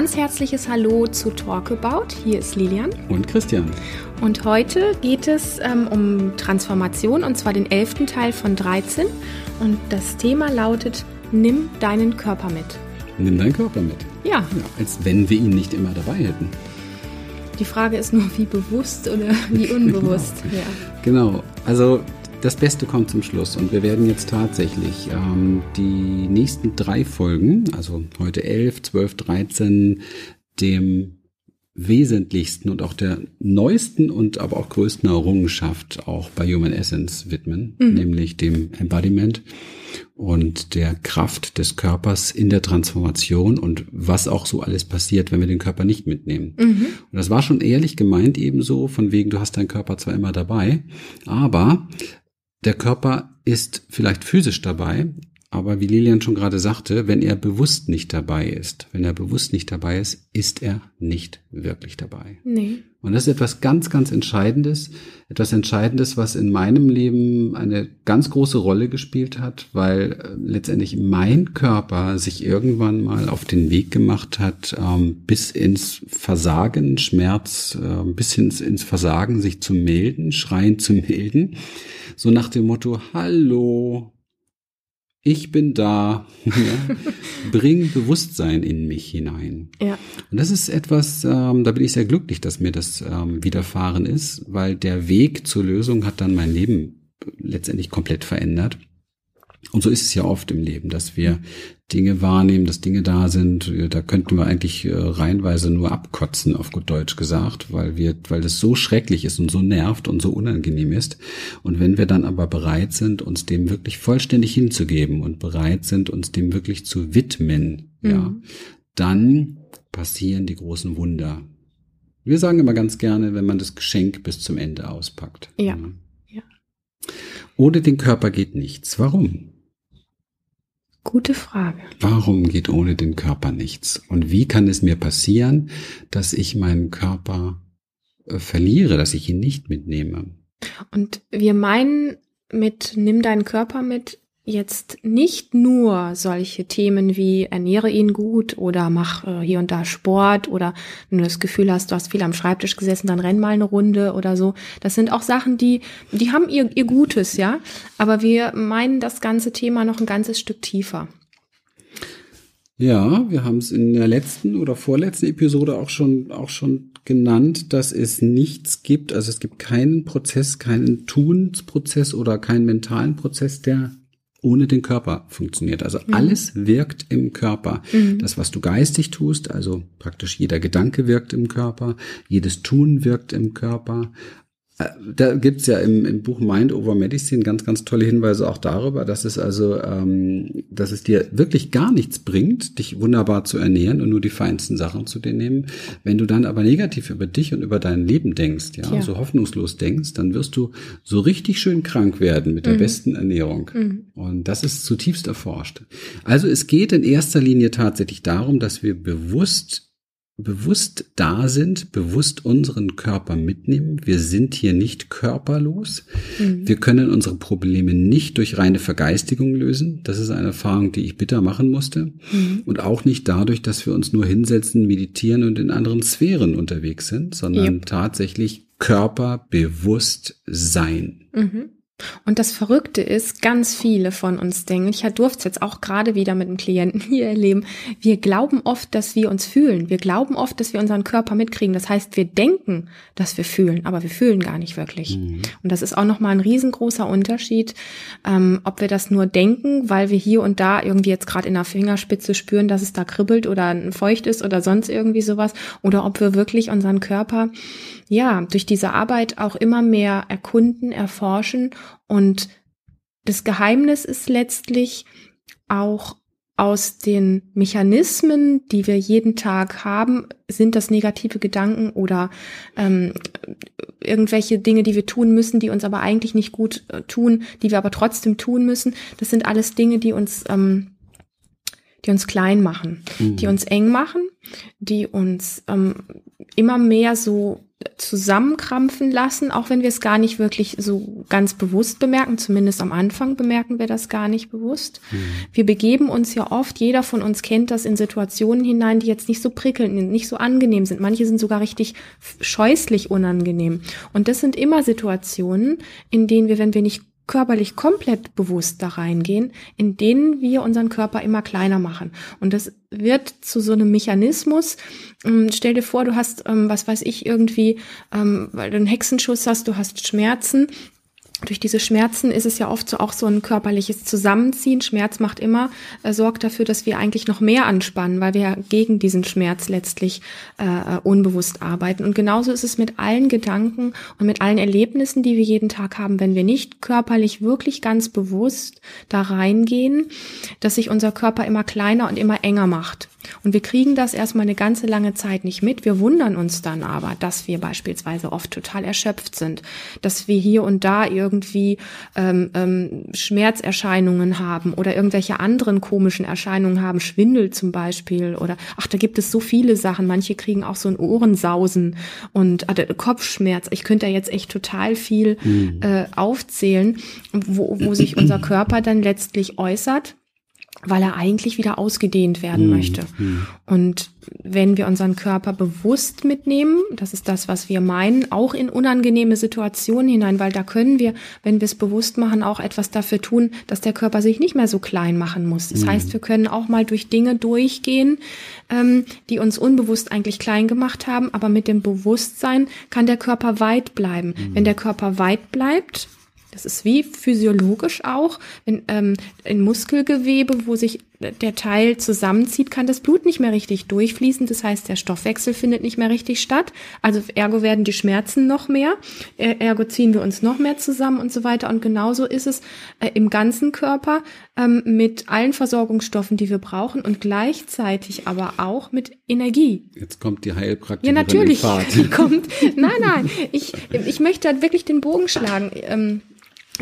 ganz herzliches Hallo zu Talk About. Hier ist Lilian. Und Christian. Und heute geht es ähm, um Transformation und zwar den elften Teil von 13. Und das Thema lautet, nimm deinen Körper mit. Nimm deinen Körper mit. Ja. ja. Als wenn wir ihn nicht immer dabei hätten. Die Frage ist nur, wie bewusst oder wie unbewusst. genau. Ja. genau. Also das Beste kommt zum Schluss und wir werden jetzt tatsächlich ähm, die nächsten drei Folgen, also heute 11, 12, 13, dem wesentlichsten und auch der neuesten und aber auch größten Errungenschaft auch bei Human Essence widmen, mhm. nämlich dem Embodiment und der Kraft des Körpers in der Transformation und was auch so alles passiert, wenn wir den Körper nicht mitnehmen. Mhm. Und das war schon ehrlich gemeint ebenso, von wegen, du hast deinen Körper zwar immer dabei, aber der Körper ist vielleicht physisch dabei, aber wie Lilian schon gerade sagte, wenn er bewusst nicht dabei ist, wenn er bewusst nicht dabei ist, ist er nicht wirklich dabei. Nee. Und das ist etwas ganz, ganz Entscheidendes, etwas Entscheidendes, was in meinem Leben eine ganz große Rolle gespielt hat, weil äh, letztendlich mein Körper sich irgendwann mal auf den Weg gemacht hat, ähm, bis ins Versagen, Schmerz, äh, bis ins Versagen sich zu melden, schreien zu melden. So nach dem Motto, hallo, ich bin da, bring Bewusstsein in mich hinein. Ja. Und das ist etwas, ähm, da bin ich sehr glücklich, dass mir das ähm, widerfahren ist, weil der Weg zur Lösung hat dann mein Leben letztendlich komplett verändert. Und so ist es ja oft im Leben, dass wir Dinge wahrnehmen, dass Dinge da sind. Da könnten wir eigentlich äh, reihenweise nur abkotzen, auf gut Deutsch gesagt, weil wir, weil das so schrecklich ist und so nervt und so unangenehm ist. Und wenn wir dann aber bereit sind, uns dem wirklich vollständig hinzugeben und bereit sind, uns dem wirklich zu widmen, mhm. ja, dann passieren die großen Wunder. Wir sagen immer ganz gerne, wenn man das Geschenk bis zum Ende auspackt. Ja. ja. Ohne den Körper geht nichts. Warum? Gute Frage. Warum geht ohne den Körper nichts? Und wie kann es mir passieren, dass ich meinen Körper äh, verliere, dass ich ihn nicht mitnehme? Und wir meinen mit nimm deinen Körper mit jetzt nicht nur solche Themen wie ernähre ihn gut oder mach äh, hier und da Sport oder wenn du das Gefühl hast, du hast viel am Schreibtisch gesessen, dann renn mal eine Runde oder so. Das sind auch Sachen, die, die haben ihr, ihr Gutes, ja. Aber wir meinen das ganze Thema noch ein ganzes Stück tiefer. Ja, wir haben es in der letzten oder vorletzten Episode auch schon, auch schon genannt, dass es nichts gibt, also es gibt keinen Prozess, keinen Tunsprozess oder keinen mentalen Prozess, der ohne den Körper funktioniert. Also mhm. alles wirkt im Körper. Mhm. Das, was du geistig tust, also praktisch jeder Gedanke wirkt im Körper, jedes Tun wirkt im Körper, da gibt's ja im, im Buch Mind Over Medicine ganz, ganz tolle Hinweise auch darüber, dass es also, ähm, dass es dir wirklich gar nichts bringt, dich wunderbar zu ernähren und nur die feinsten Sachen zu dir nehmen. Wenn du dann aber negativ über dich und über dein Leben denkst, ja, ja. so hoffnungslos denkst, dann wirst du so richtig schön krank werden mit der mhm. besten Ernährung. Mhm. Und das ist zutiefst erforscht. Also es geht in erster Linie tatsächlich darum, dass wir bewusst bewusst da sind, bewusst unseren Körper mitnehmen. Wir sind hier nicht körperlos. Mhm. Wir können unsere Probleme nicht durch reine Vergeistigung lösen. Das ist eine Erfahrung, die ich bitter machen musste. Mhm. Und auch nicht dadurch, dass wir uns nur hinsetzen, meditieren und in anderen Sphären unterwegs sind, sondern yep. tatsächlich körperbewusst sein. Mhm. Und das Verrückte ist, ganz viele von uns denken, ich durfte es jetzt auch gerade wieder mit einem Klienten hier erleben, wir glauben oft, dass wir uns fühlen. Wir glauben oft, dass wir unseren Körper mitkriegen. Das heißt, wir denken, dass wir fühlen, aber wir fühlen gar nicht wirklich. Mhm. Und das ist auch nochmal ein riesengroßer Unterschied, ähm, ob wir das nur denken, weil wir hier und da irgendwie jetzt gerade in der Fingerspitze spüren, dass es da kribbelt oder feucht ist oder sonst irgendwie sowas, oder ob wir wirklich unseren Körper ja, durch diese Arbeit auch immer mehr erkunden, erforschen. Und das Geheimnis ist letztlich auch aus den Mechanismen, die wir jeden Tag haben, sind das negative Gedanken oder ähm, irgendwelche Dinge, die wir tun müssen, die uns aber eigentlich nicht gut äh, tun, die wir aber trotzdem tun müssen. Das sind alles Dinge, die uns, ähm, die uns klein machen, mhm. die uns eng machen, die uns ähm, immer mehr so zusammenkrampfen lassen, auch wenn wir es gar nicht wirklich so ganz bewusst bemerken. Zumindest am Anfang bemerken wir das gar nicht bewusst. Mhm. Wir begeben uns ja oft, jeder von uns kennt das in Situationen hinein, die jetzt nicht so prickelnd, nicht so angenehm sind. Manche sind sogar richtig scheußlich unangenehm. Und das sind immer Situationen, in denen wir, wenn wir nicht körperlich komplett bewusst da reingehen, in denen wir unseren Körper immer kleiner machen. Und das wird zu so einem Mechanismus. Ähm, stell dir vor, du hast, ähm, was weiß ich, irgendwie, ähm, weil du einen Hexenschuss hast, du hast Schmerzen durch diese Schmerzen ist es ja oft so auch so ein körperliches Zusammenziehen. Schmerz macht immer, äh, sorgt dafür, dass wir eigentlich noch mehr anspannen, weil wir gegen diesen Schmerz letztlich äh, äh, unbewusst arbeiten. Und genauso ist es mit allen Gedanken und mit allen Erlebnissen, die wir jeden Tag haben, wenn wir nicht körperlich wirklich ganz bewusst da reingehen, dass sich unser Körper immer kleiner und immer enger macht. Und wir kriegen das erstmal eine ganze lange Zeit nicht mit. Wir wundern uns dann aber, dass wir beispielsweise oft total erschöpft sind, dass wir hier und da irgendwie ähm, ähm, Schmerzerscheinungen haben oder irgendwelche anderen komischen Erscheinungen haben, Schwindel zum Beispiel oder ach, da gibt es so viele Sachen. Manche kriegen auch so ein Ohrensausen und äh, Kopfschmerz. Ich könnte da jetzt echt total viel mhm. äh, aufzählen, wo, wo sich unser Körper dann letztlich äußert weil er eigentlich wieder ausgedehnt werden mhm. möchte. Mhm. Und wenn wir unseren Körper bewusst mitnehmen, das ist das, was wir meinen, auch in unangenehme Situationen hinein, weil da können wir, wenn wir es bewusst machen, auch etwas dafür tun, dass der Körper sich nicht mehr so klein machen muss. Das mhm. heißt, wir können auch mal durch Dinge durchgehen, ähm, die uns unbewusst eigentlich klein gemacht haben, aber mit dem Bewusstsein kann der Körper weit bleiben. Wenn der Körper weit bleibt, das ist wie physiologisch auch, wenn ähm, ein Muskelgewebe, wo sich der Teil zusammenzieht, kann das Blut nicht mehr richtig durchfließen. Das heißt, der Stoffwechsel findet nicht mehr richtig statt. Also ergo werden die Schmerzen noch mehr, ergo ziehen wir uns noch mehr zusammen und so weiter. Und genauso ist es äh, im ganzen Körper ähm, mit allen Versorgungsstoffen, die wir brauchen und gleichzeitig aber auch mit Energie. Jetzt kommt die Heilpraktikerin. Ja, natürlich. kommt. Nein, nein. Ich, ich möchte halt wirklich den Bogen schlagen. Ähm,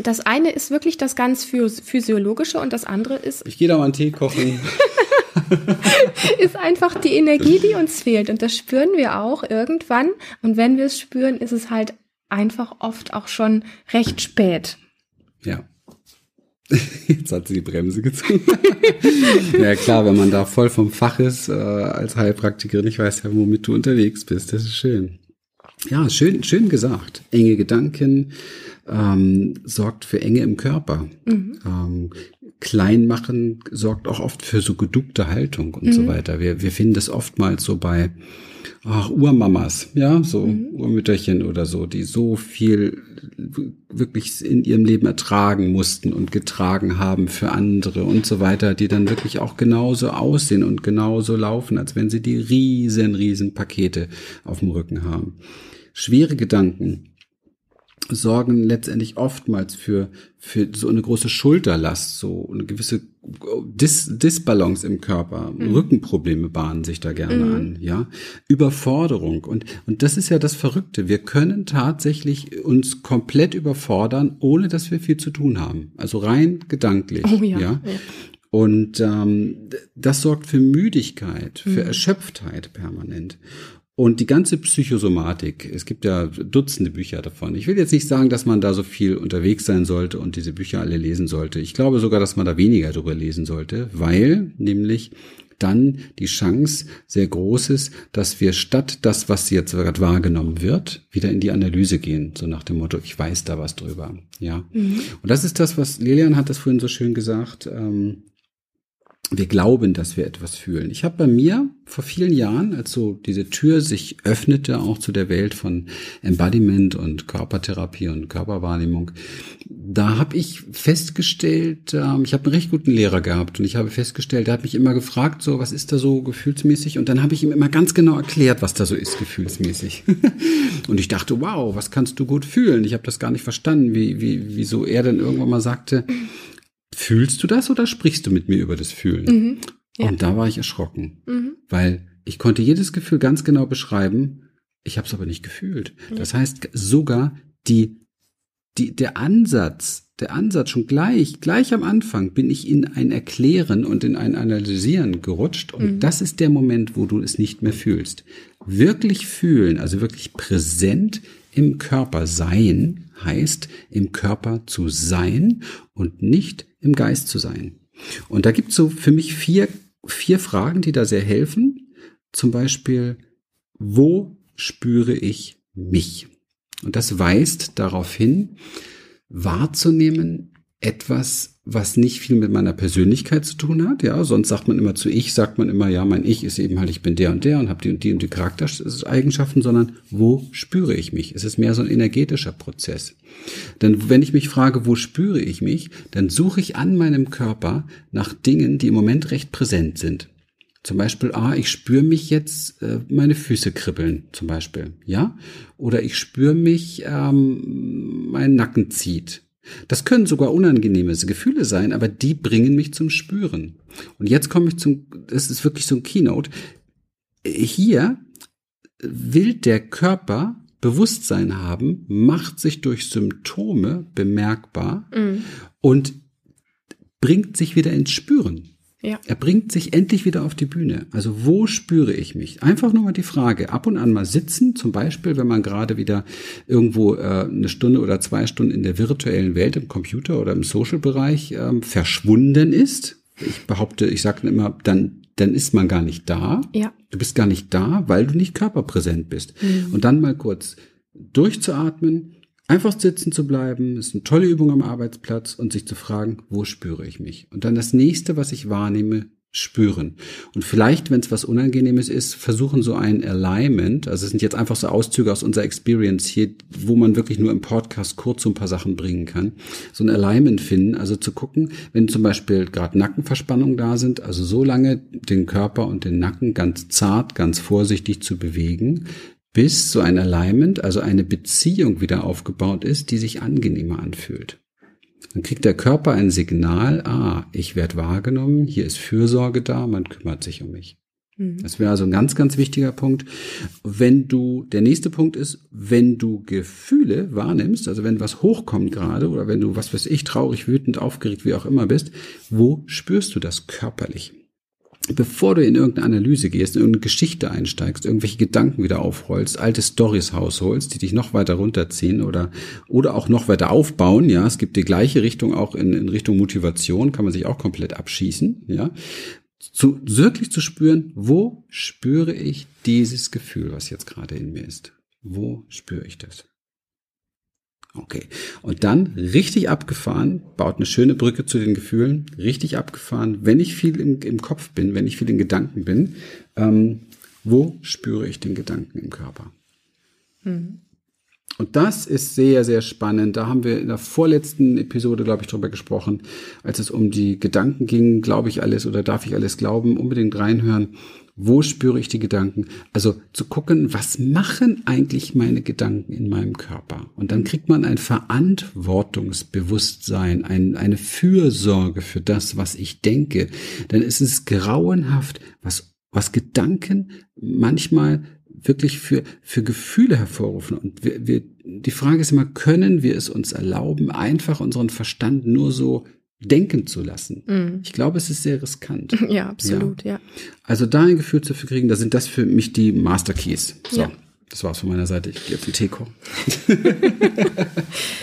das eine ist wirklich das ganz physiologische und das andere ist. Ich gehe da mal einen Tee kochen. ist einfach die Energie, die uns fehlt. Und das spüren wir auch irgendwann. Und wenn wir es spüren, ist es halt einfach oft auch schon recht spät. Ja. Jetzt hat sie die Bremse gezogen. ja klar, wenn man da voll vom Fach ist äh, als Heilpraktikerin, ich weiß ja, womit du unterwegs bist. Das ist schön. Ja, schön, schön gesagt. Enge Gedanken, ähm, sorgt für Enge im Körper. Mhm. Ähm, Kleinmachen sorgt auch oft für so geduckte Haltung und mhm. so weiter. Wir, wir finden das oftmals so bei ach, Urmamas, ja, so mhm. Urmütterchen oder so, die so viel wirklich in ihrem Leben ertragen mussten und getragen haben für andere und so weiter, die dann wirklich auch genauso aussehen und genauso laufen, als wenn sie die riesen, riesen Pakete auf dem Rücken haben. Schwere Gedanken sorgen letztendlich oftmals für, für so eine große Schulterlast, so eine gewisse Dis Disbalance im Körper. Mhm. Rückenprobleme bahnen sich da gerne mhm. an, ja. Überforderung. Und, und das ist ja das Verrückte. Wir können tatsächlich uns komplett überfordern, ohne dass wir viel zu tun haben. Also rein gedanklich, oh, ja. ja. ja. Und ähm, das sorgt für Müdigkeit, für mhm. Erschöpftheit permanent. Und die ganze Psychosomatik, es gibt ja Dutzende Bücher davon. Ich will jetzt nicht sagen, dass man da so viel unterwegs sein sollte und diese Bücher alle lesen sollte. Ich glaube sogar, dass man da weniger drüber lesen sollte, weil nämlich dann die Chance sehr groß ist, dass wir statt das, was jetzt gerade wahrgenommen wird, wieder in die Analyse gehen, so nach dem Motto, ich weiß da was drüber. Ja. Mhm. Und das ist das, was Lilian hat das vorhin so schön gesagt. Ähm, wir glauben, dass wir etwas fühlen. Ich habe bei mir vor vielen Jahren, als so diese Tür sich öffnete, auch zu der Welt von Embodiment und Körpertherapie und Körperwahrnehmung, da habe ich festgestellt, ähm, ich habe einen recht guten Lehrer gehabt und ich habe festgestellt, der hat mich immer gefragt, so was ist da so gefühlsmäßig und dann habe ich ihm immer ganz genau erklärt, was da so ist gefühlsmäßig. und ich dachte, wow, was kannst du gut fühlen? Ich habe das gar nicht verstanden, wie, wie, wieso er dann irgendwann mal sagte, fühlst du das oder sprichst du mit mir über das Fühlen? Mhm, ja. Und da war ich erschrocken, mhm. weil ich konnte jedes Gefühl ganz genau beschreiben, ich habe es aber nicht gefühlt. Mhm. Das heißt, sogar die, die, der Ansatz der Ansatz schon gleich, gleich am Anfang bin ich in ein Erklären und in ein Analysieren gerutscht und mhm. das ist der Moment, wo du es nicht mehr fühlst. Wirklich fühlen, also wirklich präsent im Körper sein, heißt im Körper zu sein und nicht im Geist zu sein. Und da gibt es so für mich vier, vier Fragen, die da sehr helfen. Zum Beispiel, wo spüre ich mich? Und das weist darauf hin, wahrzunehmen, etwas, was nicht viel mit meiner Persönlichkeit zu tun hat. Ja, sonst sagt man immer zu ich, sagt man immer, ja, mein Ich ist eben halt, ich bin der und der und habe die und die und die Charaktereigenschaften, sondern wo spüre ich mich? Es ist mehr so ein energetischer Prozess. Denn wenn ich mich frage, wo spüre ich mich, dann suche ich an meinem Körper nach Dingen, die im Moment recht präsent sind. Zum Beispiel, ah, ich spüre mich jetzt, äh, meine Füße kribbeln, zum Beispiel, ja? Oder ich spüre mich, ähm, mein Nacken zieht. Das können sogar unangenehme Gefühle sein, aber die bringen mich zum Spüren. Und jetzt komme ich zum, das ist wirklich so ein Keynote. Hier will der Körper Bewusstsein haben, macht sich durch Symptome bemerkbar mhm. und bringt sich wieder ins Spüren. Ja. Er bringt sich endlich wieder auf die Bühne. Also wo spüre ich mich? Einfach nur mal die Frage, ab und an mal sitzen, zum Beispiel, wenn man gerade wieder irgendwo äh, eine Stunde oder zwei Stunden in der virtuellen Welt im Computer oder im Social-Bereich ähm, verschwunden ist. Ich behaupte, ich sage immer, dann dann ist man gar nicht da. Ja. Du bist gar nicht da, weil du nicht körperpräsent bist. Mhm. Und dann mal kurz durchzuatmen, Einfach sitzen zu bleiben, ist eine tolle Übung am Arbeitsplatz und sich zu fragen, wo spüre ich mich? Und dann das nächste, was ich wahrnehme, spüren. Und vielleicht, wenn es was Unangenehmes ist, versuchen so ein Alignment, also es sind jetzt einfach so Auszüge aus unserer Experience hier, wo man wirklich nur im Podcast kurz so ein paar Sachen bringen kann, so ein Alignment finden, also zu gucken, wenn zum Beispiel gerade Nackenverspannungen da sind, also so lange den Körper und den Nacken ganz zart, ganz vorsichtig zu bewegen, bis so ein Alignment, also eine Beziehung wieder aufgebaut ist, die sich angenehmer anfühlt. Dann kriegt der Körper ein Signal, ah, ich werde wahrgenommen, hier ist Fürsorge da, man kümmert sich um mich. Mhm. Das wäre also ein ganz, ganz wichtiger Punkt. Wenn du, der nächste Punkt ist, wenn du Gefühle wahrnimmst, also wenn was hochkommt gerade oder wenn du, was weiß ich, traurig, wütend, aufgeregt, wie auch immer bist, wo spürst du das körperlich? Bevor du in irgendeine Analyse gehst, in irgendeine Geschichte einsteigst, irgendwelche Gedanken wieder aufrollst, alte Stories rausholst, die dich noch weiter runterziehen oder, oder auch noch weiter aufbauen, ja, es gibt die gleiche Richtung auch in, in Richtung Motivation, kann man sich auch komplett abschießen, ja, zu, wirklich zu spüren, wo spüre ich dieses Gefühl, was jetzt gerade in mir ist? Wo spüre ich das? Okay. Und dann richtig abgefahren, baut eine schöne Brücke zu den Gefühlen, richtig abgefahren, wenn ich viel im, im Kopf bin, wenn ich viel in Gedanken bin, ähm, wo spüre ich den Gedanken im Körper? Mhm. Und das ist sehr, sehr spannend. Da haben wir in der vorletzten Episode, glaube ich, drüber gesprochen, als es um die Gedanken ging, glaube ich alles oder darf ich alles glauben, unbedingt reinhören. Wo spüre ich die Gedanken? Also zu gucken, was machen eigentlich meine Gedanken in meinem Körper? Und dann kriegt man ein Verantwortungsbewusstsein, ein, eine Fürsorge für das, was ich denke. Denn es ist grauenhaft, was, was Gedanken manchmal wirklich für, für Gefühle hervorrufen. Und wir, wir, die Frage ist immer, können wir es uns erlauben, einfach unseren Verstand nur so denken zu lassen. Mm. Ich glaube, es ist sehr riskant. Ja, absolut, ja. ja. Also da ein Gefühl zu kriegen, da sind das für mich die Master Keys. So. Ja. Das war's von meiner Seite. Ich gehe auf den Teko.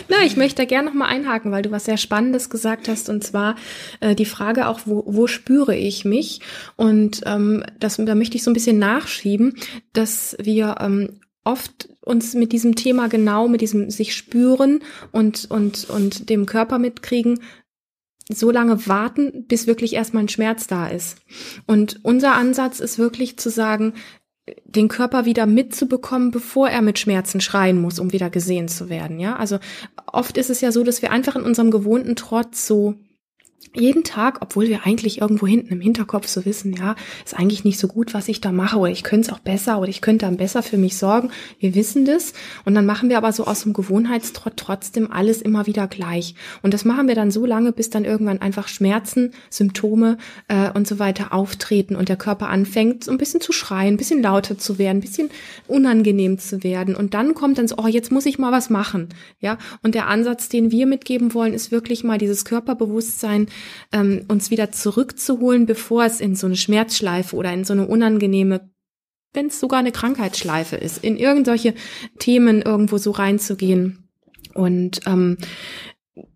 Na, ich möchte da gerne noch mal einhaken, weil du was sehr Spannendes gesagt hast und zwar äh, die Frage auch, wo, wo spüre ich mich? Und ähm, das, da möchte ich so ein bisschen nachschieben, dass wir ähm, oft uns mit diesem Thema genau, mit diesem sich spüren und, und, und dem Körper mitkriegen, so lange warten, bis wirklich erstmal ein Schmerz da ist. Und unser Ansatz ist wirklich zu sagen, den Körper wieder mitzubekommen, bevor er mit Schmerzen schreien muss, um wieder gesehen zu werden. Ja, also oft ist es ja so, dass wir einfach in unserem gewohnten Trotz so jeden Tag, obwohl wir eigentlich irgendwo hinten im Hinterkopf so wissen, ja, ist eigentlich nicht so gut, was ich da mache, oder ich könnte es auch besser, oder ich könnte dann besser für mich sorgen. Wir wissen das. Und dann machen wir aber so aus dem Gewohnheitstrott trotzdem alles immer wieder gleich. Und das machen wir dann so lange, bis dann irgendwann einfach Schmerzen, Symptome äh, und so weiter auftreten und der Körper anfängt, so ein bisschen zu schreien, ein bisschen lauter zu werden, ein bisschen unangenehm zu werden. Und dann kommt dann so, oh, jetzt muss ich mal was machen. Ja. Und der Ansatz, den wir mitgeben wollen, ist wirklich mal dieses Körperbewusstsein, ähm, uns wieder zurückzuholen, bevor es in so eine Schmerzschleife oder in so eine unangenehme wenn es sogar eine Krankheitsschleife ist, in irgendwelche Themen irgendwo so reinzugehen. Und ähm,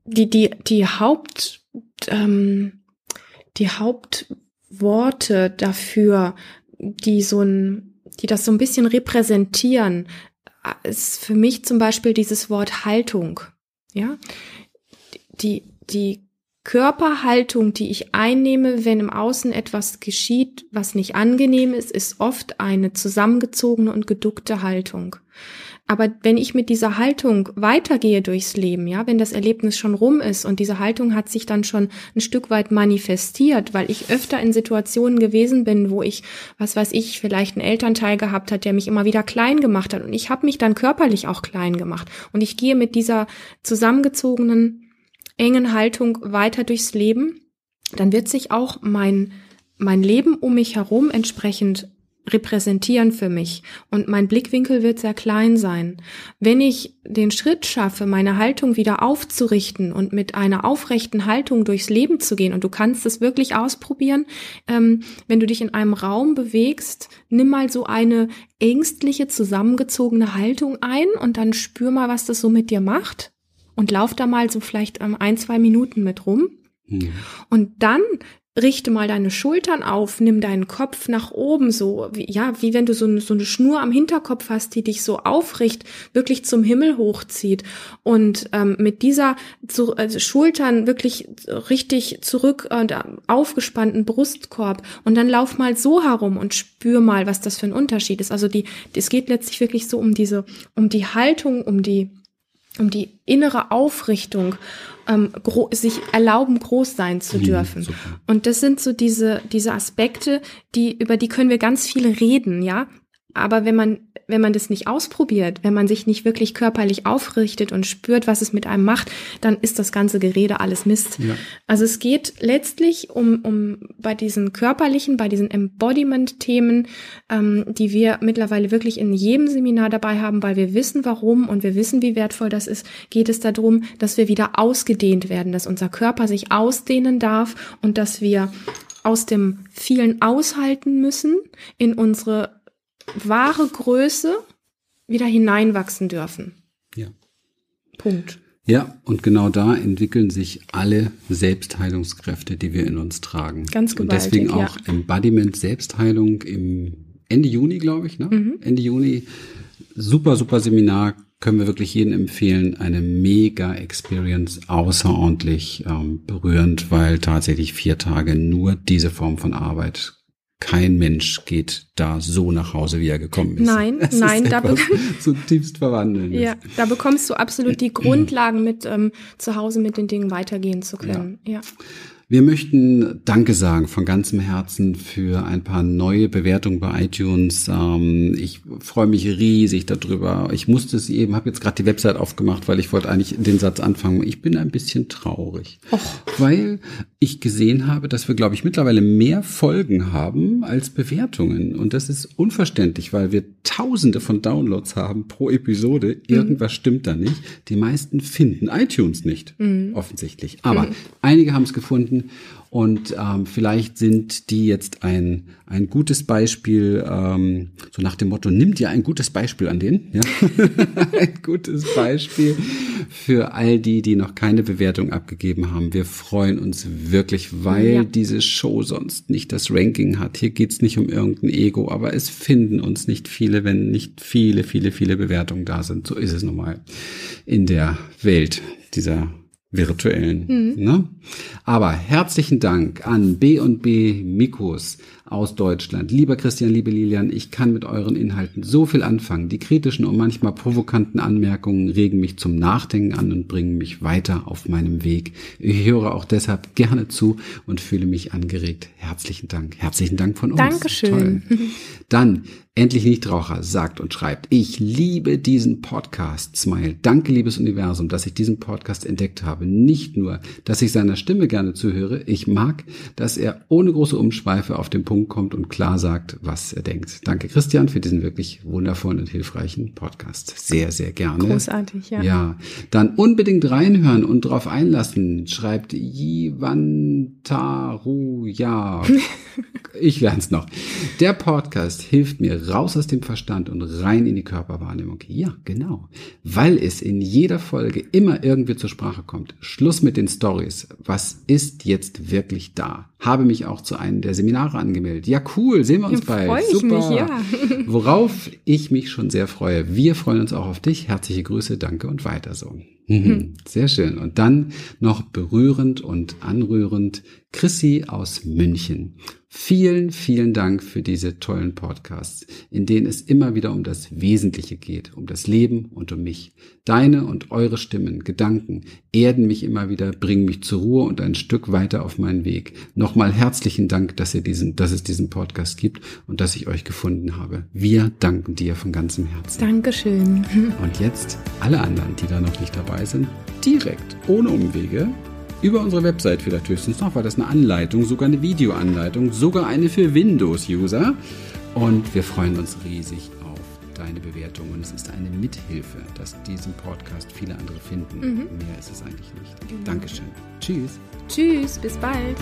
die, die, die Haupt, ähm, die Hauptworte dafür, die so ein, die das so ein bisschen repräsentieren, ist für mich zum Beispiel dieses Wort Haltung. Ja, die, die Körperhaltung, die ich einnehme, wenn im Außen etwas geschieht, was nicht angenehm ist, ist oft eine zusammengezogene und geduckte Haltung. Aber wenn ich mit dieser Haltung weitergehe durchs Leben, ja, wenn das Erlebnis schon rum ist und diese Haltung hat sich dann schon ein Stück weit manifestiert, weil ich öfter in Situationen gewesen bin, wo ich, was weiß ich, vielleicht einen Elternteil gehabt hat, der mich immer wieder klein gemacht hat und ich habe mich dann körperlich auch klein gemacht und ich gehe mit dieser zusammengezogenen engen Haltung weiter durchs Leben, dann wird sich auch mein, mein Leben um mich herum entsprechend repräsentieren für mich und mein Blickwinkel wird sehr klein sein. Wenn ich den Schritt schaffe, meine Haltung wieder aufzurichten und mit einer aufrechten Haltung durchs Leben zu gehen und du kannst es wirklich ausprobieren, ähm, wenn du dich in einem Raum bewegst, nimm mal so eine ängstliche, zusammengezogene Haltung ein und dann spür mal, was das so mit dir macht und lauf da mal so vielleicht ähm, ein, zwei Minuten mit rum. Mhm. Und dann richte mal deine Schultern auf, nimm deinen Kopf nach oben, so wie, ja, wie wenn du so eine, so eine Schnur am Hinterkopf hast, die dich so aufricht, wirklich zum Himmel hochzieht und ähm, mit dieser zu, also Schultern wirklich richtig zurück und äh, aufgespannten Brustkorb und dann lauf mal so herum und spür mal, was das für ein Unterschied ist. Also die, es geht letztlich wirklich so um diese, um die Haltung, um die um die innere Aufrichtung, ähm, sich erlauben, groß sein zu dürfen. Ja, und das sind so diese, diese Aspekte, die, über die können wir ganz viel reden, ja. Aber wenn man, wenn man das nicht ausprobiert, wenn man sich nicht wirklich körperlich aufrichtet und spürt, was es mit einem macht, dann ist das ganze Gerede alles Mist. Ja. Also es geht letztlich um, um bei diesen körperlichen, bei diesen Embodiment-Themen, ähm, die wir mittlerweile wirklich in jedem Seminar dabei haben, weil wir wissen, warum und wir wissen, wie wertvoll das ist, geht es darum, dass wir wieder ausgedehnt werden, dass unser Körper sich ausdehnen darf und dass wir aus dem vielen aushalten müssen in unsere wahre Größe wieder hineinwachsen dürfen. Ja. Punkt. Ja, und genau da entwickeln sich alle Selbstheilungskräfte, die wir in uns tragen. Ganz gewaltig, Und deswegen auch ja. Embodiment Selbstheilung im Ende Juni, glaube ich, ne? Mhm. Ende Juni. Super, super Seminar. Können wir wirklich jedem empfehlen. Eine mega Experience, außerordentlich ähm, berührend, weil tatsächlich vier Tage nur diese Form von Arbeit kein Mensch geht da so nach Hause, wie er gekommen ist. Nein, das nein, ist da zutiefst verwandeln. Ja, da bekommst du absolut die Grundlagen mit ähm, zu Hause mit den Dingen weitergehen zu können. Ja. ja. Wir möchten Danke sagen von ganzem Herzen für ein paar neue Bewertungen bei iTunes. Ähm, ich freue mich riesig darüber. Ich musste es eben, habe jetzt gerade die Website aufgemacht, weil ich wollte eigentlich den Satz anfangen. Ich bin ein bisschen traurig, Och. weil ich gesehen habe, dass wir, glaube ich, mittlerweile mehr Folgen haben als Bewertungen. Und das ist unverständlich, weil wir Tausende von Downloads haben pro Episode. Mhm. Irgendwas stimmt da nicht. Die meisten finden iTunes nicht, mhm. offensichtlich. Aber mhm. einige haben es gefunden und ähm, vielleicht sind die jetzt ein, ein gutes Beispiel, ähm, so nach dem Motto, nimm dir ein gutes Beispiel an denen. Ja? ein gutes Beispiel für all die, die noch keine Bewertung abgegeben haben. Wir freuen uns wirklich, weil ja. diese Show sonst nicht das Ranking hat. Hier geht's nicht um irgendein Ego, aber es finden uns nicht viele, wenn nicht viele, viele, viele Bewertungen da sind. So ist es nun mal in der Welt dieser virtuellen. Mhm. Ne? Aber herzlichen Dank an B&B Mikos aus Deutschland. Lieber Christian, liebe Lilian, ich kann mit euren Inhalten so viel anfangen. Die kritischen und manchmal provokanten Anmerkungen regen mich zum Nachdenken an und bringen mich weiter auf meinem Weg. Ich höre auch deshalb gerne zu und fühle mich angeregt. Herzlichen Dank. Herzlichen Dank von uns. Dankeschön. Toll. Dann Endlich Nichtraucher sagt und schreibt, ich liebe diesen Podcast, Smile. Danke, liebes Universum, dass ich diesen Podcast entdeckt habe. Nicht nur, dass ich seiner Stimme gerne zuhöre, ich mag, dass er ohne große Umschweife auf den Punkt kommt und klar sagt, was er denkt. Danke, Christian, für diesen wirklich wundervollen und hilfreichen Podcast. Sehr, sehr gerne. Großartig, ja. Ja, dann unbedingt reinhören und drauf einlassen, schreibt Jivantaru, ja. ich lerne es noch. Der Podcast hilft mir raus aus dem Verstand und rein in die Körperwahrnehmung. Ja, genau. Weil es in jeder Folge immer irgendwie zur Sprache kommt. Schluss mit den Stories. Was ist jetzt wirklich da? Habe mich auch zu einem der Seminare angemeldet. Ja, cool. Sehen wir uns ja, bald. Super. Mich, ja. Worauf ich mich schon sehr freue. Wir freuen uns auch auf dich. Herzliche Grüße, danke und weiter so. Mhm. Sehr schön. Und dann noch berührend und anrührend Chrissy aus München. Vielen, vielen Dank für diese tollen Podcasts, in denen es immer wieder um das Wesentliche geht, um das Leben und um mich. Deine und eure Stimmen, Gedanken erden mich immer wieder, bringen mich zur Ruhe und ein Stück weiter auf meinen Weg. Nochmal herzlichen Dank, dass ihr diesen, dass es diesen Podcast gibt und dass ich euch gefunden habe. Wir danken dir von ganzem Herzen. Dankeschön. Und jetzt alle anderen, die da noch nicht dabei sind, direkt, ohne Umwege, über unsere Website vielleicht höchstens noch, weil das eine Anleitung, sogar eine Videoanleitung, sogar eine für Windows-User. Und wir freuen uns riesig auf deine Bewertung. Und es ist eine Mithilfe, dass diesen Podcast viele andere finden. Mhm. Mehr ist es eigentlich nicht. Genau. Dankeschön. Tschüss. Tschüss, bis bald.